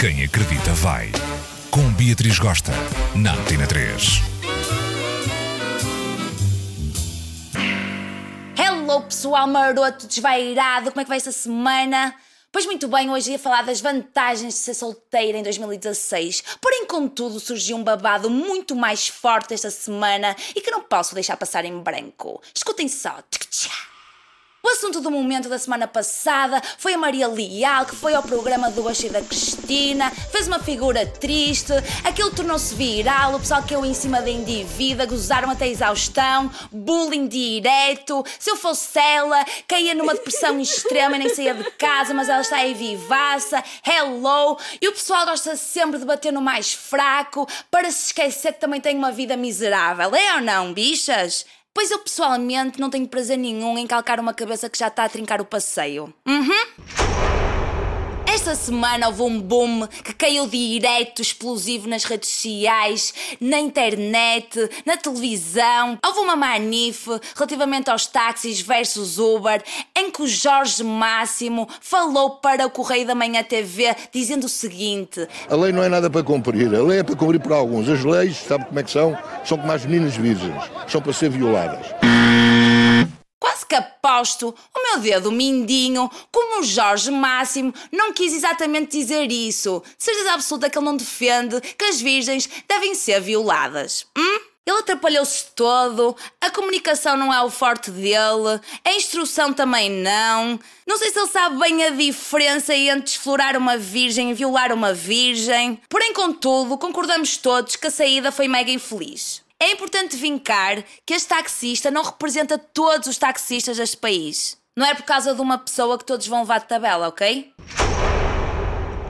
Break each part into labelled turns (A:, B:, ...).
A: Quem acredita vai. Com Beatriz Gosta, na Antena 3.
B: Hello pessoal maroto, desvairado, como é que vai essa semana? Pois muito bem, hoje ia falar das vantagens de ser solteira em 2016. Porém, contudo, surgiu um babado muito mais forte esta semana e que não posso deixar passar em branco. Escutem só. Tchá. O assunto do momento da semana passada foi a Maria Leal, que foi ao programa do Baixo da Cristina, fez uma figura triste, aquilo tornou-se viral, o pessoal caiu em cima da indivídua, gozaram até exaustão, bullying direto. Se eu fosse ela, caía numa depressão extrema e nem saía de casa, mas ela está aí vivaça, hello. E o pessoal gosta sempre de bater no mais fraco para se esquecer que também tem uma vida miserável. É ou não, bichas? Pois eu pessoalmente não tenho prazer nenhum em calcar uma cabeça que já está a trincar o passeio. Uhum. Esta semana houve um boom que caiu direto explosivo nas redes sociais, na internet, na televisão. Houve uma manife relativamente aos táxis versus Uber, em que o Jorge Máximo falou para o Correio da Manhã TV dizendo o seguinte:
C: A lei não é nada para cumprir, a lei é para cumprir por alguns. As leis, sabe como é que são? São como as meninas virgens, são para ser violadas.
B: Que aposto o meu dedo mindinho como o Jorge Máximo não quis exatamente dizer isso. Certeza absoluta que ele não defende que as virgens devem ser violadas. Hum? Ele atrapalhou-se todo, a comunicação não é o forte dele, a instrução também não. Não sei se ele sabe bem a diferença entre desflorar uma virgem e violar uma virgem. Porém, contudo, concordamos todos que a saída foi mega infeliz. É importante vincar que este taxista não representa todos os taxistas deste país. Não é por causa de uma pessoa que todos vão levar de tabela, ok?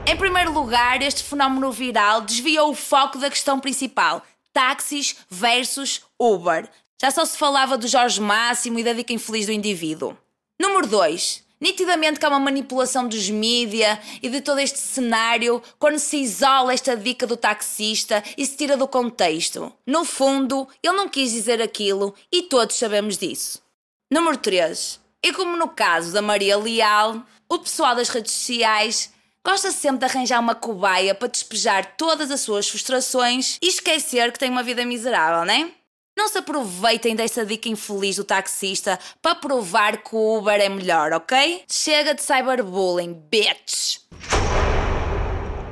B: Em primeiro lugar, este fenómeno viral desviou o foco da questão principal: táxis versus Uber. Já só se falava do Jorge Máximo e da dica infeliz do indivíduo. Número 2. Nitidamente que há uma manipulação dos mídia e de todo este cenário quando se isola esta dica do taxista e se tira do contexto. No fundo, ele não quis dizer aquilo e todos sabemos disso. Número 3. E como no caso da Maria Leal, o pessoal das redes sociais gosta sempre de arranjar uma cobaia para despejar todas as suas frustrações e esquecer que tem uma vida miserável, não é? Não se aproveitem dessa dica infeliz do taxista para provar que o Uber é melhor, ok? Chega de cyberbullying, bitch!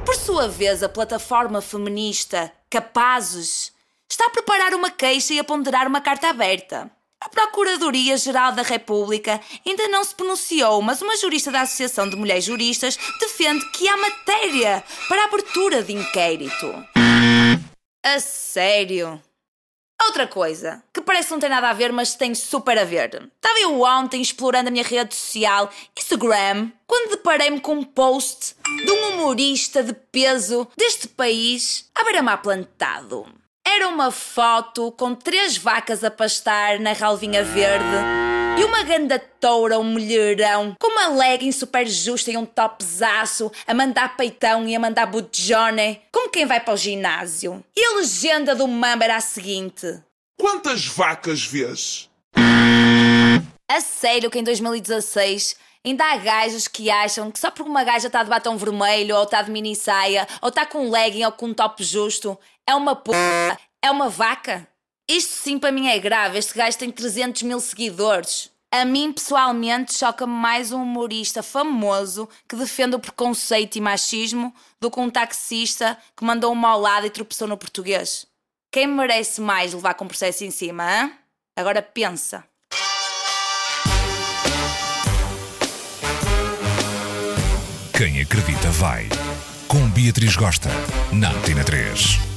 B: Por sua vez, a plataforma feminista Capazes está a preparar uma queixa e a ponderar uma carta aberta. A Procuradoria-Geral da República ainda não se pronunciou, mas uma jurista da Associação de Mulheres Juristas defende que há matéria para abertura de inquérito. A sério? Outra coisa, que parece que não tem nada a ver, mas tem super a ver. Estava eu ontem explorando a minha rede social, Instagram, quando deparei-me com um post de um humorista de peso deste país à beira-mar plantado. Era uma foto com três vacas a pastar na ralvinha verde e uma ganda toura, um mulherão, com uma legging super justa e um topzaço, a mandar peitão e a mandar bujone, como quem vai para o ginásio. E a legenda do Mamba era a seguinte:
D: Quantas vacas vês?
B: A sério que em 2016 ainda há gajas que acham que só porque uma gaja está de batom vermelho, ou está de mini saia, ou está com um legging ou com um top justo, é uma p... é uma vaca? Isto sim para mim é grave. Este gajo tem 300 mil seguidores. A mim, pessoalmente, choca-me mais um humorista famoso que defende o preconceito e machismo do que um taxista que mandou uma ao lado e tropeçou no português. Quem merece mais levar com processo em cima, hein? Agora pensa.
A: Quem acredita vai. Com Beatriz Gosta, na Antena 3.